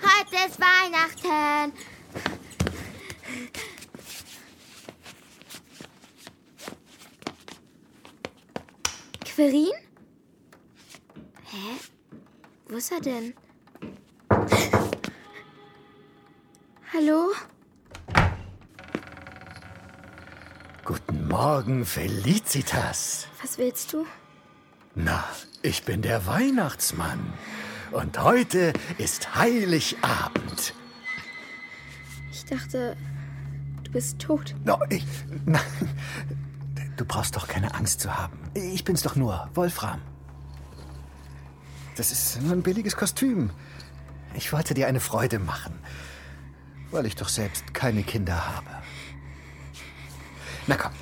heute ist Weihnachten. Querin? Hä? Wo ist er denn? Hallo? Guten Morgen, Felicitas. Was willst du? Na, ich bin der Weihnachtsmann. Und heute ist Heiligabend. Ich dachte, du bist tot. No, ich. Nein. Du brauchst doch keine Angst zu haben. Ich bin's doch nur, Wolfram. Das ist nur ein billiges Kostüm. Ich wollte dir eine Freude machen, weil ich doch selbst keine Kinder habe. Na komm,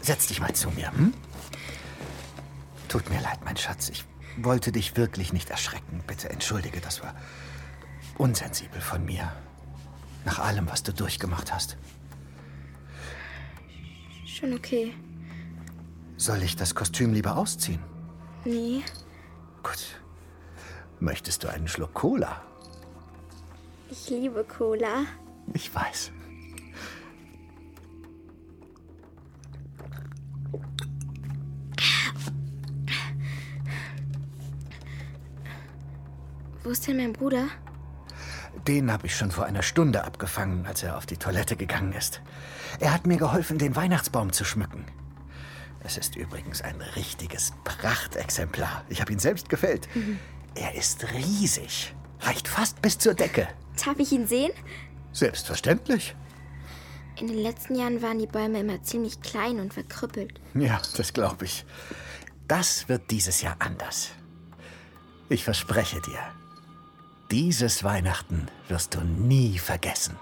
setz dich mal zu mir, hm? Tut mir leid, mein Schatz. Ich wollte dich wirklich nicht erschrecken. Bitte entschuldige, das war unsensibel von mir. Nach allem, was du durchgemacht hast. Schon okay. Soll ich das Kostüm lieber ausziehen? Nee. Gut. Möchtest du einen Schluck Cola? Ich liebe Cola. Ich weiß. Wo ist denn mein Bruder? Den habe ich schon vor einer Stunde abgefangen, als er auf die Toilette gegangen ist. Er hat mir geholfen, den Weihnachtsbaum zu schmücken. Es ist übrigens ein richtiges Prachtexemplar. Ich habe ihn selbst gefällt. Mhm. Er ist riesig. Reicht fast bis zur Decke. Darf ich ihn sehen? Selbstverständlich. In den letzten Jahren waren die Bäume immer ziemlich klein und verkrüppelt. Ja, das glaube ich. Das wird dieses Jahr anders. Ich verspreche dir, dieses Weihnachten wirst du nie vergessen.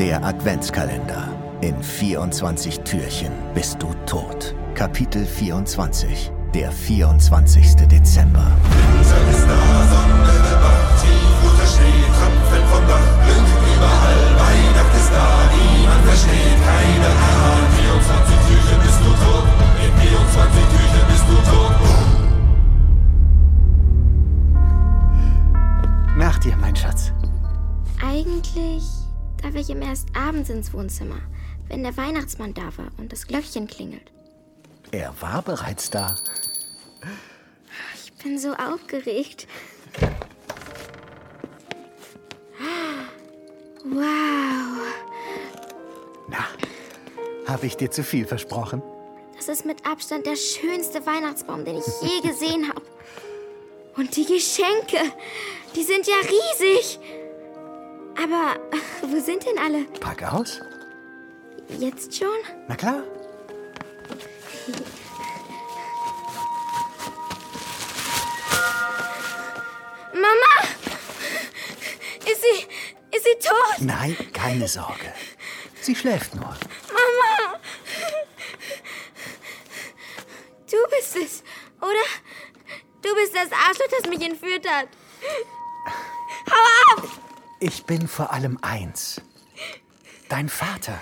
Der Adventskalender. In 24 Türchen bist du tot. Kapitel 24. Der 24. Dezember. Überall, Weihnacht ist da, niemand versteht, keiner erahnt, 24 Türchen bist du tot, Nach dir, mein Schatz. Eigentlich darf ich ihm erst abends ins Wohnzimmer, wenn der Weihnachtsmann da war und das Glöckchen klingelt. Er war bereits da. Ich bin so aufgeregt. Wow. Na, habe ich dir zu viel versprochen? Das ist mit Abstand der schönste Weihnachtsbaum, den ich je gesehen habe. Und die Geschenke, die sind ja riesig. Aber wo sind denn alle? Pack aus. Jetzt schon? Na klar. Mama! Ist sie. Ist sie tot? Nein, keine Sorge. Sie schläft nur. Mama! Du bist es, oder? Du bist das Arschloch, das mich entführt hat. Hau ab! Ich bin vor allem eins. Dein Vater.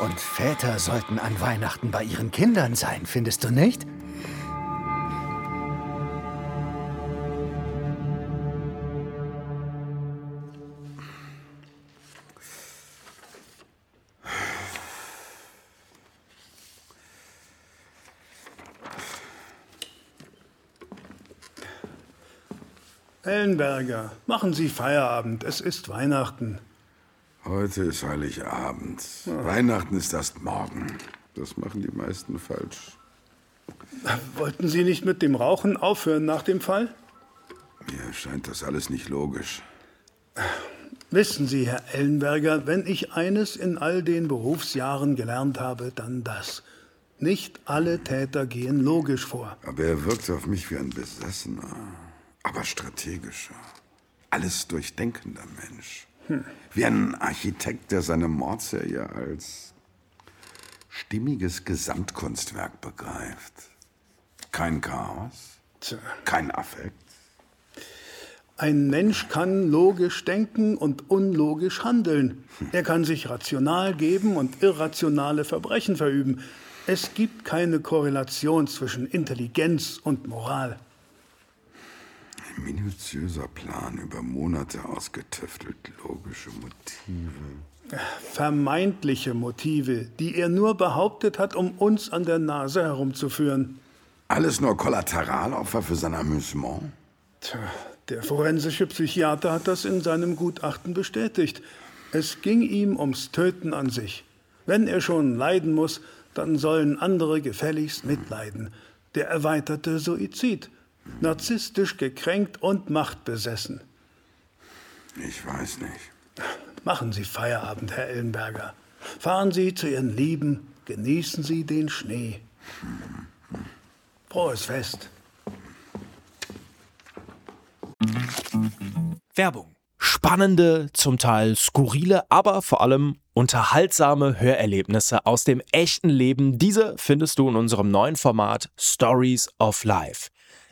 Und Väter sollten an Weihnachten bei ihren Kindern sein, findest du nicht? Ellenberger, machen Sie Feierabend. Es ist Weihnachten. Heute ist Heiligabend. Ja. Weihnachten ist erst morgen. Das machen die meisten falsch. Wollten Sie nicht mit dem Rauchen aufhören nach dem Fall? Mir scheint das alles nicht logisch. Wissen Sie, Herr Ellenberger, wenn ich eines in all den Berufsjahren gelernt habe, dann das. Nicht alle Täter gehen logisch vor. Aber er wirkt auf mich wie ein Besessener aber strategischer, alles durchdenkender Mensch. Hm. Wie ein Architekt, der seine Mordserie als stimmiges Gesamtkunstwerk begreift. Kein Chaos, Tja. kein Affekt. Ein Mensch kann logisch denken und unlogisch handeln. Hm. Er kann sich rational geben und irrationale Verbrechen verüben. Es gibt keine Korrelation zwischen Intelligenz und Moral. Minutiöser Plan über Monate ausgetüftelt, logische Motive. Vermeintliche Motive, die er nur behauptet hat, um uns an der Nase herumzuführen. Alles nur Kollateralopfer für sein Amüsement? Tja, der forensische Psychiater hat das in seinem Gutachten bestätigt. Es ging ihm ums Töten an sich. Wenn er schon leiden muss, dann sollen andere gefälligst mitleiden. Der erweiterte Suizid. Narzisstisch gekränkt und machtbesessen. Ich weiß nicht. Machen Sie Feierabend, Herr Ellenberger. Fahren Sie zu Ihren Lieben, genießen Sie den Schnee. Frohes Fest. Werbung. Spannende, zum Teil skurrile, aber vor allem unterhaltsame Hörerlebnisse aus dem echten Leben. Diese findest du in unserem neuen Format Stories of Life.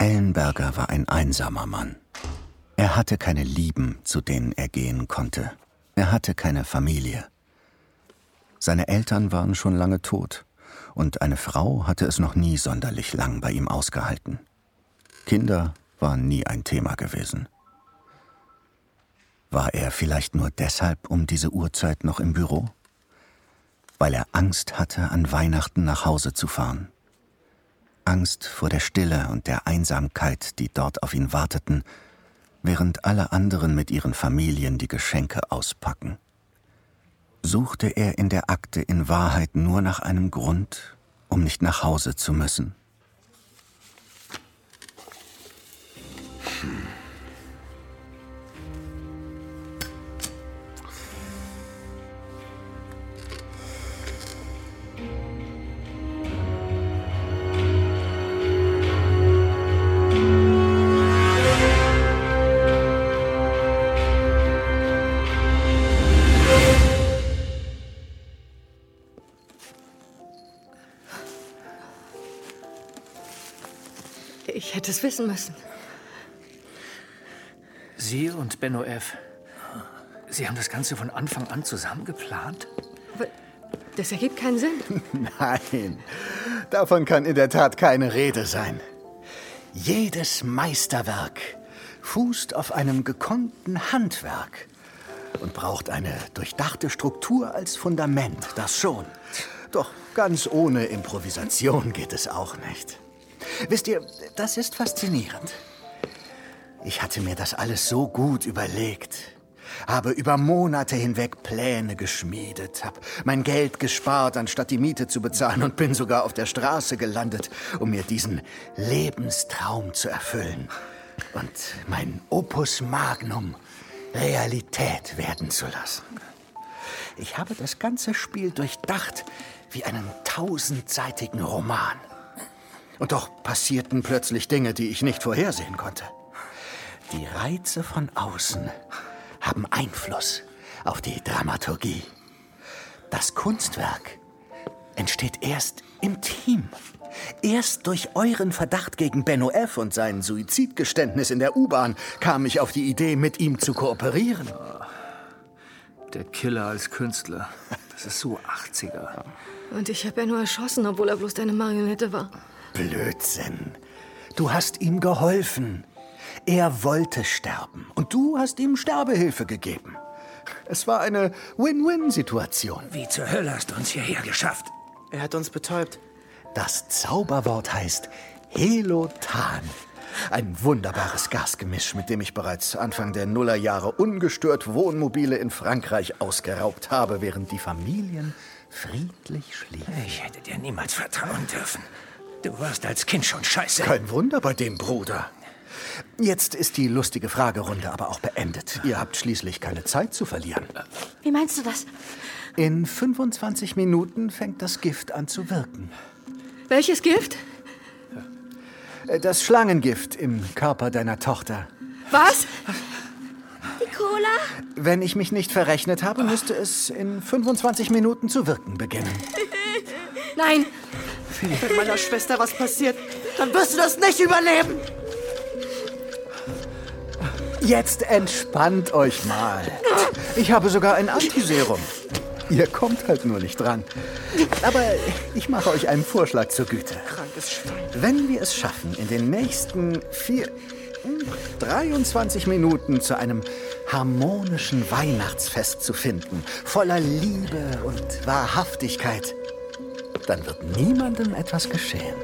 Ellenberger war ein einsamer Mann. Er hatte keine Lieben, zu denen er gehen konnte. Er hatte keine Familie. Seine Eltern waren schon lange tot, und eine Frau hatte es noch nie sonderlich lang bei ihm ausgehalten. Kinder waren nie ein Thema gewesen. War er vielleicht nur deshalb um diese Uhrzeit noch im Büro? Weil er Angst hatte, an Weihnachten nach Hause zu fahren. Angst vor der Stille und der Einsamkeit, die dort auf ihn warteten, während alle anderen mit ihren Familien die Geschenke auspacken suchte er in der Akte in Wahrheit nur nach einem Grund, um nicht nach Hause zu müssen. Hm. Es wissen müssen. Sie und Benno F. Sie haben das Ganze von Anfang an zusammen geplant? Aber das ergibt keinen Sinn. Nein, davon kann in der Tat keine Rede sein. Jedes Meisterwerk fußt auf einem gekonnten Handwerk und braucht eine durchdachte Struktur als Fundament, das schon. Doch ganz ohne Improvisation geht es auch nicht. Wisst ihr, das ist faszinierend. Ich hatte mir das alles so gut überlegt, habe über Monate hinweg Pläne geschmiedet, habe mein Geld gespart, anstatt die Miete zu bezahlen und bin sogar auf der Straße gelandet, um mir diesen Lebenstraum zu erfüllen und mein Opus Magnum Realität werden zu lassen. Ich habe das ganze Spiel durchdacht wie einen tausendseitigen Roman. Und doch passierten plötzlich Dinge, die ich nicht vorhersehen konnte. Die Reize von außen haben Einfluss auf die Dramaturgie. Das Kunstwerk entsteht erst im Team. Erst durch euren Verdacht gegen Benno F. und sein Suizidgeständnis in der U-Bahn kam ich auf die Idee, mit ihm zu kooperieren. Der Killer als Künstler. Das ist so 80er. Und ich habe Benno erschossen, obwohl er bloß deine Marionette war. Blödsinn. Du hast ihm geholfen. Er wollte sterben und du hast ihm Sterbehilfe gegeben. Es war eine Win-Win-Situation. Wie zur Hölle hast du uns hierher geschafft? Er hat uns betäubt. Das Zauberwort heißt Helotan. Ein wunderbares Gasgemisch, mit dem ich bereits Anfang der Nullerjahre ungestört Wohnmobile in Frankreich ausgeraubt habe, während die Familien friedlich schliefen. Ich hätte dir niemals vertrauen dürfen. Du warst als Kind schon scheiße. Kein Wunder bei dem Bruder. Jetzt ist die lustige Fragerunde aber auch beendet. Ihr habt schließlich keine Zeit zu verlieren. Wie meinst du das? In 25 Minuten fängt das Gift an zu wirken. Welches Gift? Das Schlangengift im Körper deiner Tochter. Was? Die Cola? Wenn ich mich nicht verrechnet habe, müsste es in 25 Minuten zu wirken beginnen. Nein, Wenn meiner Schwester was passiert, dann wirst du das nicht überleben. Jetzt entspannt euch mal. Ich habe sogar ein Antiserum. Ihr kommt halt nur nicht dran. Aber ich mache euch einen Vorschlag zur Güte. Krankes Schwein. Wenn wir es schaffen, in den nächsten vier, hm, 23 Minuten zu einem harmonischen Weihnachtsfest zu finden, voller Liebe und Wahrhaftigkeit, dann wird niemandem etwas geschehen.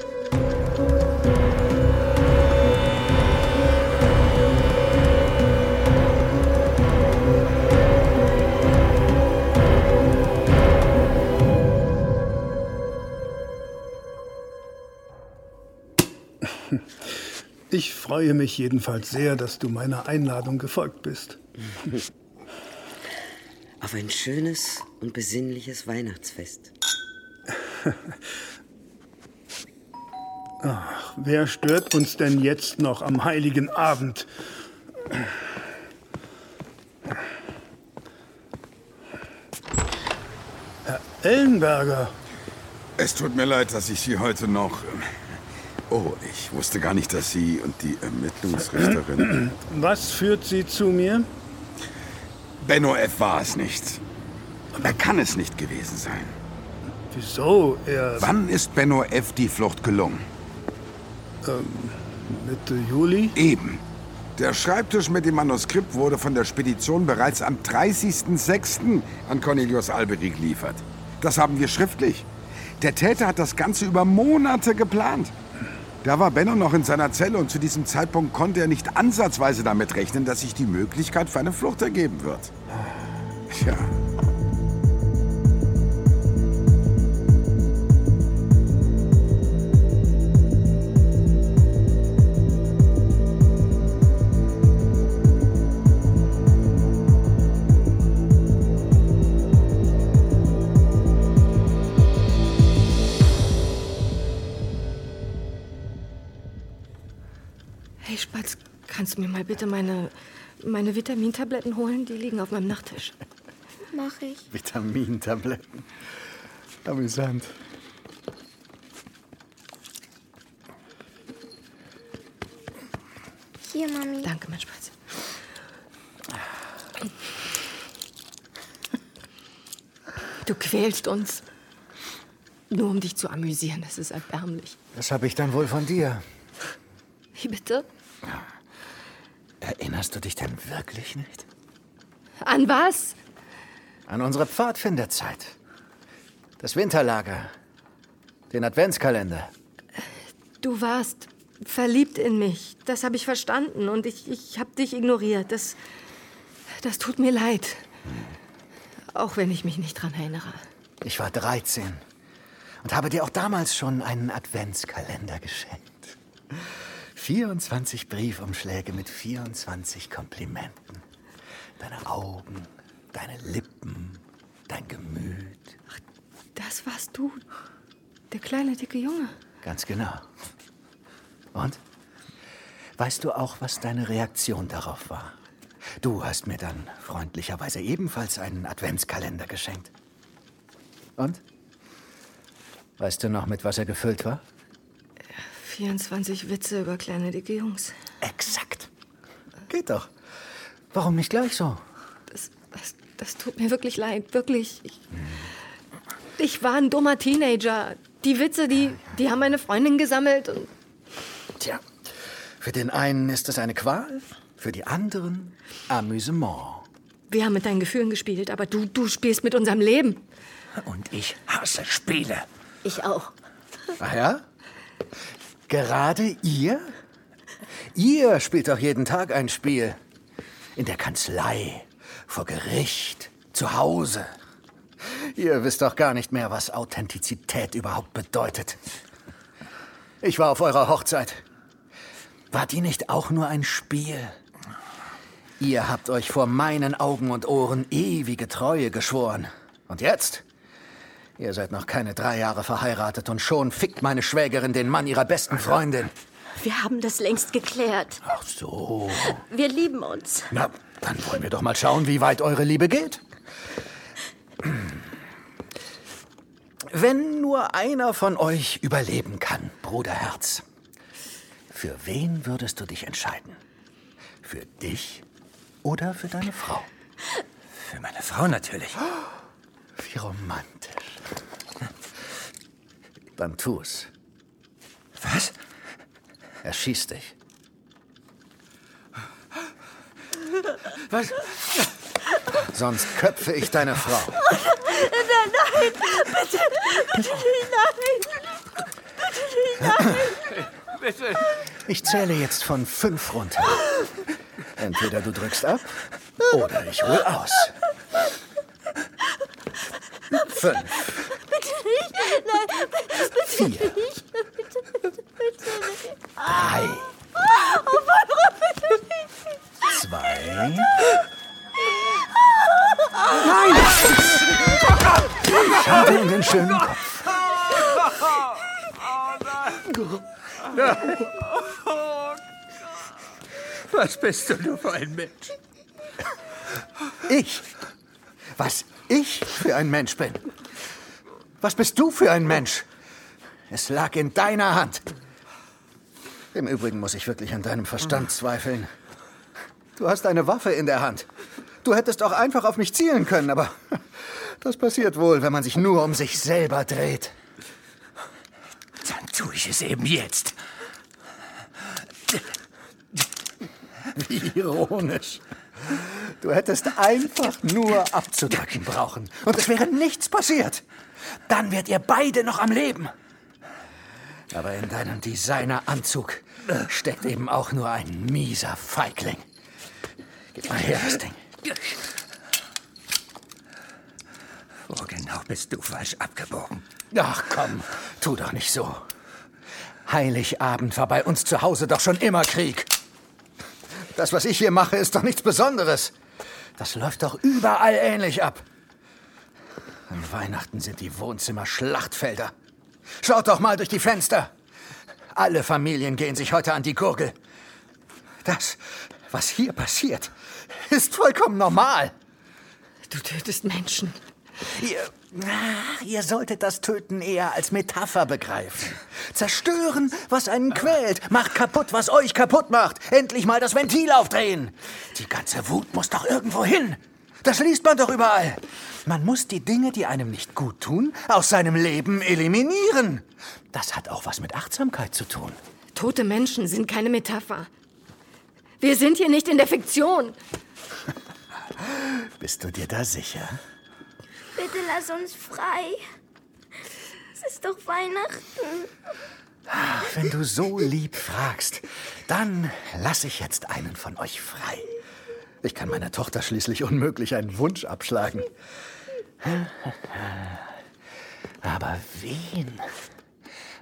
Ich freue mich jedenfalls sehr, dass du meiner Einladung gefolgt bist. Auf ein schönes und besinnliches Weihnachtsfest. Wer stört uns denn jetzt noch am heiligen Abend? Herr Ellenberger, Es tut mir leid, dass ich Sie heute noch. Oh, ich wusste gar nicht, dass Sie und die Ermittlungsrichterin. was führt Sie zu mir? Benno F. war es nicht. Er kann es nicht gewesen sein. Wieso? Er Wann ist Benno F. die Flucht gelungen? Mitte Juli? Eben. Der Schreibtisch mit dem Manuskript wurde von der Spedition bereits am 30.06. an Cornelius Alberi geliefert. Das haben wir schriftlich. Der Täter hat das Ganze über Monate geplant. Da war Benno noch in seiner Zelle und zu diesem Zeitpunkt konnte er nicht ansatzweise damit rechnen, dass sich die Möglichkeit für eine Flucht ergeben wird. Tja. Kannst du mir mal bitte meine, meine Vitamintabletten holen? Die liegen auf meinem Nachttisch. Mach ich. Vitamintabletten. Amüsant. Hier, Mami. Danke, mein Spatz. Du quälst uns. Nur um dich zu amüsieren, das ist erbärmlich. Das habe ich dann wohl von dir. Wie bitte? Erinnerst du dich denn wirklich nicht? An was? An unsere Pfadfinderzeit. Das Winterlager. Den Adventskalender. Du warst verliebt in mich. Das habe ich verstanden und ich, ich habe dich ignoriert. Das, das tut mir leid. Auch wenn ich mich nicht dran erinnere. Ich war 13 und habe dir auch damals schon einen Adventskalender geschenkt. 24 Briefumschläge mit 24 Komplimenten. Deine Augen, deine Lippen, dein Gemüt. Das warst du. Der kleine, dicke Junge. Ganz genau. Und? Weißt du auch, was deine Reaktion darauf war? Du hast mir dann freundlicherweise ebenfalls einen Adventskalender geschenkt. Und? Weißt du noch, mit was er gefüllt war? 24 Witze über kleine, dicke Jungs. Exakt. Geht doch. Warum nicht gleich so? Das, das, das tut mir wirklich leid. Wirklich. Ich, ich war ein dummer Teenager. Die Witze, die, die haben meine Freundin gesammelt. Und Tja, für den einen ist es eine Qual, für die anderen Amüsement. wir haben mit deinen Gefühlen gespielt, aber du, du spielst mit unserem Leben. Und ich hasse Spiele. Ich auch. Ach ja? Gerade ihr? Ihr spielt doch jeden Tag ein Spiel. In der Kanzlei, vor Gericht, zu Hause. Ihr wisst doch gar nicht mehr, was Authentizität überhaupt bedeutet. Ich war auf eurer Hochzeit. War die nicht auch nur ein Spiel? Ihr habt euch vor meinen Augen und Ohren ewige Treue geschworen. Und jetzt? Ihr seid noch keine drei Jahre verheiratet und schon fickt meine Schwägerin den Mann ihrer besten Freundin. Wir haben das längst geklärt. Ach so. Wir lieben uns. Na, dann wollen wir doch mal schauen, wie weit eure Liebe geht. Wenn nur einer von euch überleben kann, Bruderherz, für wen würdest du dich entscheiden? Für dich oder für deine Frau? Für meine Frau natürlich. Wie romantisch. Dann tu's. Was? Erschieß dich. Was? Sonst köpfe ich deine Frau. Nein, nein, bitte, bitte nicht, nein. Bitte nicht, nein. Bitte. Ich zähle jetzt von fünf runter. Entweder du drückst ab oder ich hol aus. Fünf. Bitte nicht, nein, bitte, Vier. nicht. Bitte, bitte, bitte nicht. Drei. Oh bitte nicht. Zwei. Nein! Schade in den schönen Kopf. Was bist du nur für ein Mensch? Ich? Was ich für ein Mensch bin? Was bist du für ein Mensch? Es lag in deiner Hand. Im Übrigen muss ich wirklich an deinem Verstand zweifeln. Du hast eine Waffe in der Hand. Du hättest auch einfach auf mich zielen können, aber das passiert wohl, wenn man sich nur um sich selber dreht. Dann tue ich es eben jetzt. Wie ironisch. Du hättest einfach nur abzudrücken brauchen. Und es wäre nichts passiert. Dann wärt ihr beide noch am Leben. Aber in deinem Designeranzug steckt eben auch nur ein mieser Feigling. Gib mal her das Ding. Wo genau bist du falsch abgebogen? Ach komm, tu doch nicht so. Heiligabend war bei uns zu Hause doch schon immer Krieg. Das, was ich hier mache, ist doch nichts Besonderes. Das läuft doch überall ähnlich ab. An Weihnachten sind die Wohnzimmer Schlachtfelder. Schaut doch mal durch die Fenster. Alle Familien gehen sich heute an die Gurgel. Das, was hier passiert, ist vollkommen normal. Du tötest Menschen. Ihr, ach, ihr solltet das Töten eher als Metapher begreifen. Zerstören, was einen quält. Macht kaputt, was euch kaputt macht. Endlich mal das Ventil aufdrehen. Die ganze Wut muss doch irgendwo hin. Das liest man doch überall. Man muss die Dinge, die einem nicht gut tun, aus seinem Leben eliminieren. Das hat auch was mit Achtsamkeit zu tun. Tote Menschen sind keine Metapher. Wir sind hier nicht in der Fiktion. Bist du dir da sicher? Bitte lass uns frei. Es ist doch Weihnachten. Wenn du so lieb fragst, dann lass ich jetzt einen von euch frei. Ich kann meiner Tochter schließlich unmöglich einen Wunsch abschlagen. Aber wen?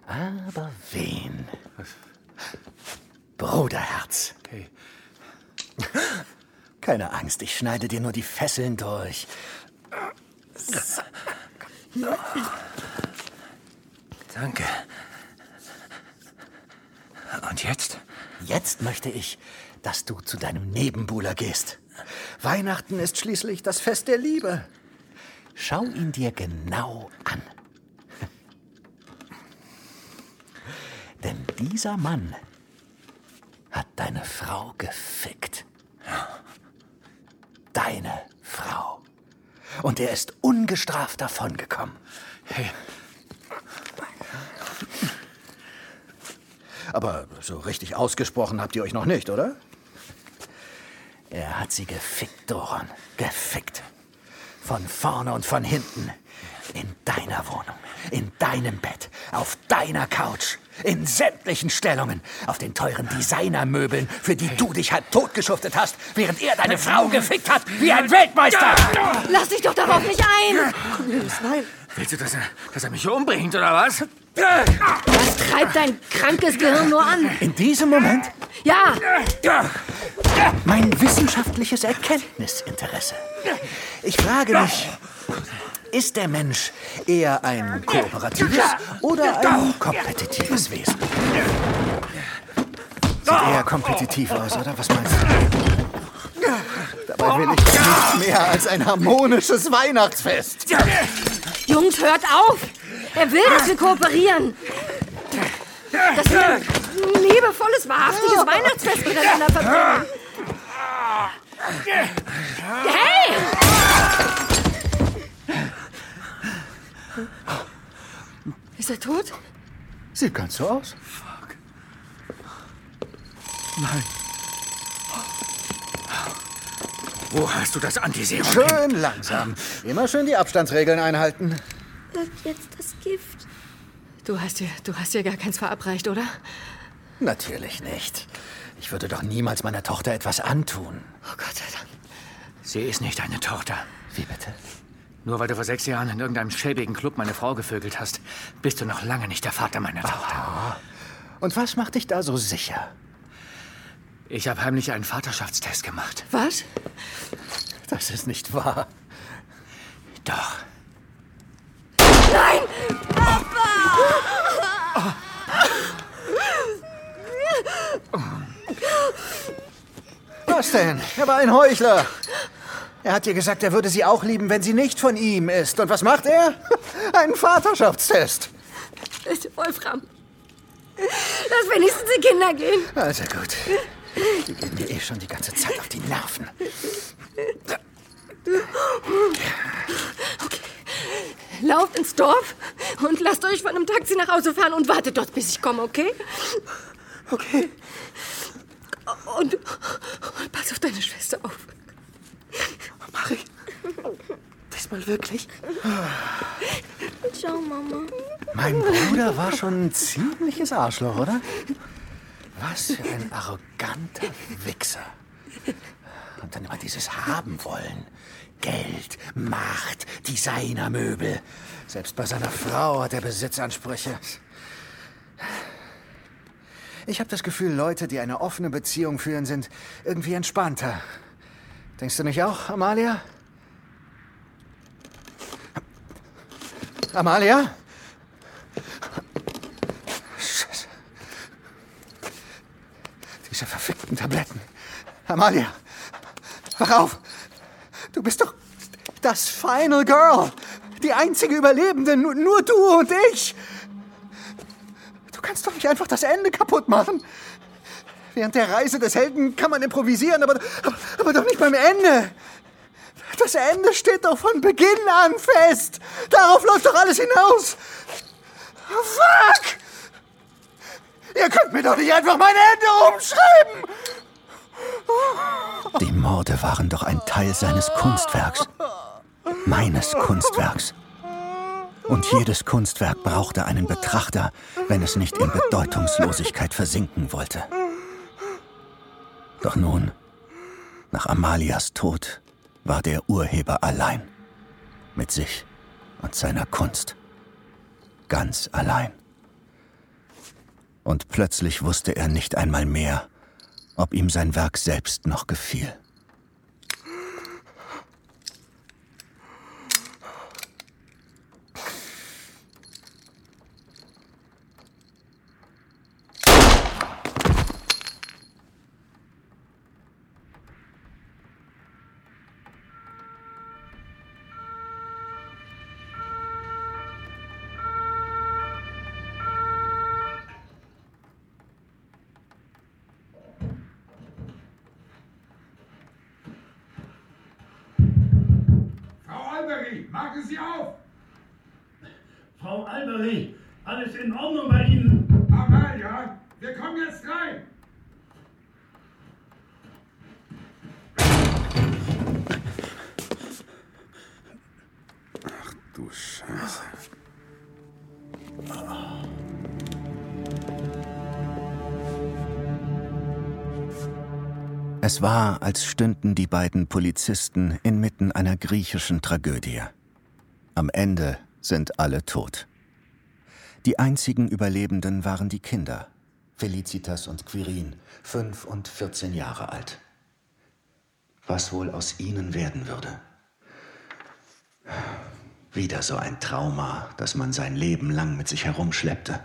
Aber wen? Bruderherz. Okay. Keine Angst, ich schneide dir nur die Fesseln durch. Danke. Und jetzt? Jetzt möchte ich, dass du zu deinem Nebenbuhler gehst. Weihnachten ist schließlich das Fest der Liebe. Schau ihn dir genau an. Denn dieser Mann hat deine Frau gefickt. Deine. Und er ist ungestraft davongekommen. Hey. Aber so richtig ausgesprochen habt ihr euch noch nicht, oder? Er hat sie gefickt, Doron. Gefickt. Von vorne und von hinten. In deiner Wohnung. In deinem Bett. Auf deiner Couch. In sämtlichen Stellungen. Auf den teuren Designermöbeln, für die du dich halb totgeschuftet hast, während er deine Frau gefickt hat, wie ein Weltmeister! Lass dich doch darauf nicht ein! Cornelius, nein. Willst du, dass er, dass er mich umbringt, oder was? Was treibt dein krankes Gehirn nur an? In diesem Moment Ja, mein wissenschaftliches Erkenntnisinteresse. Ich frage mich, ist der Mensch eher ein kooperatives oder ein kompetitives Wesen? Sieht eher kompetitiv aus, oder? Was meinst du? Dabei will ich nichts mehr als ein harmonisches Weihnachtsfest. Jungs, hört auf! Er will, dass wir kooperieren. Dass wir ein liebevolles, wahrhaftiges Weihnachtsfest miteinander verbringen. Hey! Ist er tot? Sieht ganz so aus. Nein. Wo hast du das Antiserum? Schön langsam. Immer schön die Abstandsregeln einhalten. Wirkt jetzt das Gift? Du hast dir, du hast dir gar keins verabreicht, oder? Natürlich nicht. Ich würde doch niemals meiner Tochter etwas antun. Oh Gott sei Dank. Sie ist nicht deine Tochter. Wie bitte? Nur weil du vor sechs Jahren in irgendeinem schäbigen Club meine Frau gevögelt hast, bist du noch lange nicht der Vater meiner Tochter. Und was macht dich da so sicher? Ich habe heimlich einen Vaterschaftstest gemacht. Was? Das ist nicht wahr. Doch. Nein! Was denn? Er war ein Heuchler. Er hat dir gesagt, er würde sie auch lieben, wenn sie nicht von ihm ist. Und was macht er? Einen Vaterschaftstest. Wolfram. Lass wenigstens die Kinder gehen. Also gut. Die gehen mir eh schon die ganze Zeit auf die Nerven. Lauft ins Dorf und lasst euch von einem Taxi nach Hause fahren und wartet dort, bis ich komme, okay? Okay. Und, und pass auf deine Schwester auf. Mach ich. Diesmal wirklich? Ciao, Mama. Mein Bruder war schon ein ziemliches Arschloch, oder? Was für ein arroganter Wichser. Und dann immer dieses Haben wollen. Geld, Macht, Designermöbel. Selbst bei seiner Frau hat er Besitzansprüche. Ich habe das Gefühl, Leute, die eine offene Beziehung führen, sind irgendwie entspannter. Denkst du nicht auch, Amalia? Amalia? Scheiße. Diese verfickten Tabletten. Amalia, wach auf. Du bist doch das Final Girl. Die einzige Überlebende. Nur, nur du und ich. Du kannst doch nicht einfach das Ende kaputt machen. Während der Reise des Helden kann man improvisieren, aber, aber, aber doch nicht beim Ende. Das Ende steht doch von Beginn an fest. Darauf läuft doch alles hinaus. Fuck! Ihr könnt mir doch nicht einfach mein Ende umschreiben. Die Morde waren doch ein Teil seines Kunstwerks. Meines Kunstwerks. Und jedes Kunstwerk brauchte einen Betrachter, wenn es nicht in Bedeutungslosigkeit versinken wollte. Doch nun, nach Amalias Tod, war der Urheber allein. Mit sich und seiner Kunst. Ganz allein. Und plötzlich wusste er nicht einmal mehr, ob ihm sein Werk selbst noch gefiel. Frau Albery, machen Sie auf! Frau Albery, alles in Ordnung bei Ihnen? Amalia, wir kommen jetzt rein! Ach du Scheiße. Es war, als stünden die beiden Polizisten inmitten einer griechischen Tragödie. Am Ende sind alle tot. Die einzigen Überlebenden waren die Kinder, Felicitas und Quirin, fünf und 14 Jahre alt. Was wohl aus ihnen werden würde? Wieder so ein Trauma, das man sein Leben lang mit sich herumschleppte.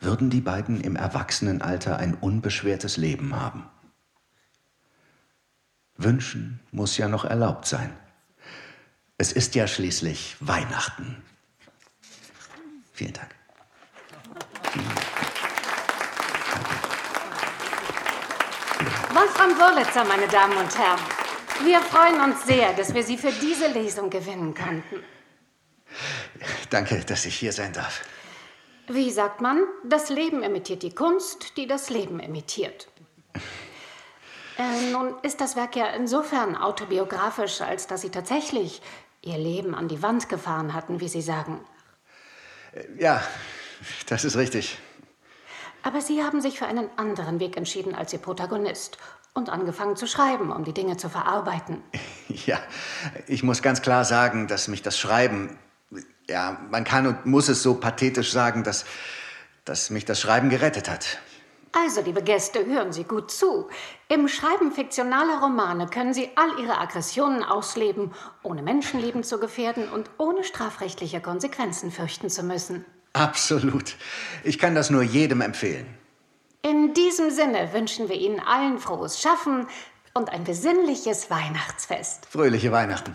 Würden die beiden im Erwachsenenalter ein unbeschwertes Leben haben? Wünschen muss ja noch erlaubt sein. Es ist ja schließlich Weihnachten. Vielen Dank. Wolfram Wurlitzer, meine Damen und Herren. Wir freuen uns sehr, dass wir Sie für diese Lesung gewinnen konnten. Danke, dass ich hier sein darf. Wie sagt man? Das Leben imitiert die Kunst, die das Leben imitiert. Äh, nun ist das Werk ja insofern autobiografisch, als dass Sie tatsächlich Ihr Leben an die Wand gefahren hatten, wie Sie sagen. Ja, das ist richtig. Aber Sie haben sich für einen anderen Weg entschieden als Ihr Protagonist und angefangen zu schreiben, um die Dinge zu verarbeiten. Ja, ich muss ganz klar sagen, dass mich das Schreiben, ja, man kann und muss es so pathetisch sagen, dass, dass mich das Schreiben gerettet hat. Also, liebe Gäste, hören Sie gut zu. Im Schreiben fiktionaler Romane können Sie all Ihre Aggressionen ausleben, ohne Menschenleben zu gefährden und ohne strafrechtliche Konsequenzen fürchten zu müssen. Absolut. Ich kann das nur jedem empfehlen. In diesem Sinne wünschen wir Ihnen allen frohes Schaffen und ein besinnliches Weihnachtsfest. Fröhliche Weihnachten.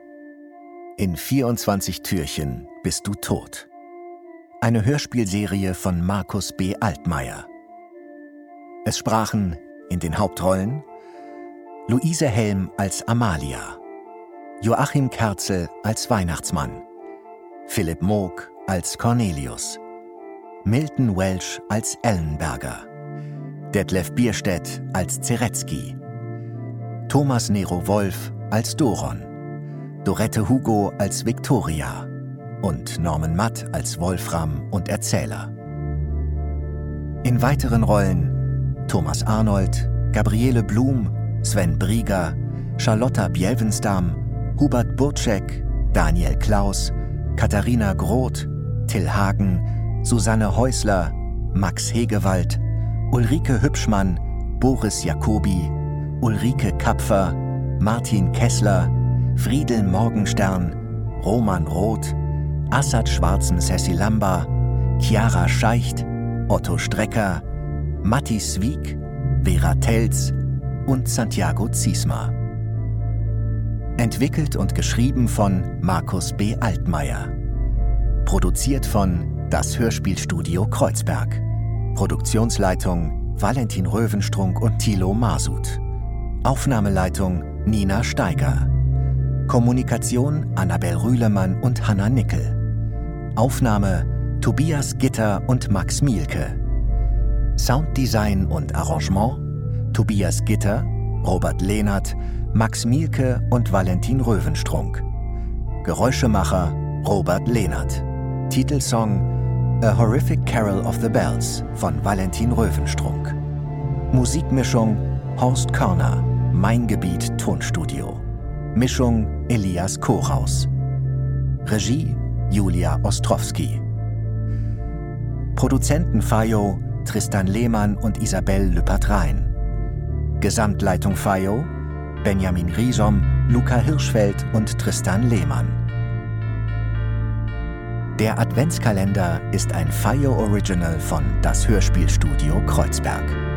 In 24 Türchen bist du tot. Eine Hörspielserie von Markus B. Altmaier. Es sprachen in den Hauptrollen Luise Helm als Amalia, Joachim Kerzel als Weihnachtsmann, Philipp Moog als Cornelius, Milton Welsh als Ellenberger, Detlef Bierstedt als Zeretzky, Thomas Nero Wolf als Doron, Dorette Hugo als Victoria und Norman Matt als Wolfram und Erzähler. In weiteren Rollen Thomas Arnold, Gabriele Blum, Sven Brieger, Charlotta Bjelvenstam, Hubert Burczek, Daniel Klaus, Katharina Groth, Till Hagen, Susanne Häusler, Max Hegewald, Ulrike Hübschmann, Boris Jacobi, Ulrike Kapfer, Martin Kessler, Friedel Morgenstern, Roman Roth, Assad Schwarzen Cecil Lamba, Chiara Scheicht, Otto Strecker, Matti Swieg, Vera Telz und Santiago Ziesma. Entwickelt und geschrieben von Markus B. Altmaier. Produziert von Das Hörspielstudio Kreuzberg. Produktionsleitung Valentin Röwenstrunk und Thilo Masud. Aufnahmeleitung Nina Steiger. Kommunikation Annabel Rühlemann und Hanna Nickel. Aufnahme Tobias Gitter und Max Mielke. Sounddesign und Arrangement Tobias Gitter, Robert Lehnert, Max Mielke und Valentin Röwenstrunk. Geräuschemacher Robert Lehnert. Titelsong A Horrific Carol of the Bells von Valentin Röwenstrunk. Musikmischung Horst Körner, Mein Gebiet Tonstudio. Mischung Elias Koraus. Regie Julia Ostrowski. Produzenten Fayo Tristan Lehmann und Isabelle Lüppert-Rhein. Gesamtleitung Fayo Benjamin Riesom, Luca Hirschfeld und Tristan Lehmann. Der Adventskalender ist ein Fayo Original von Das Hörspielstudio Kreuzberg.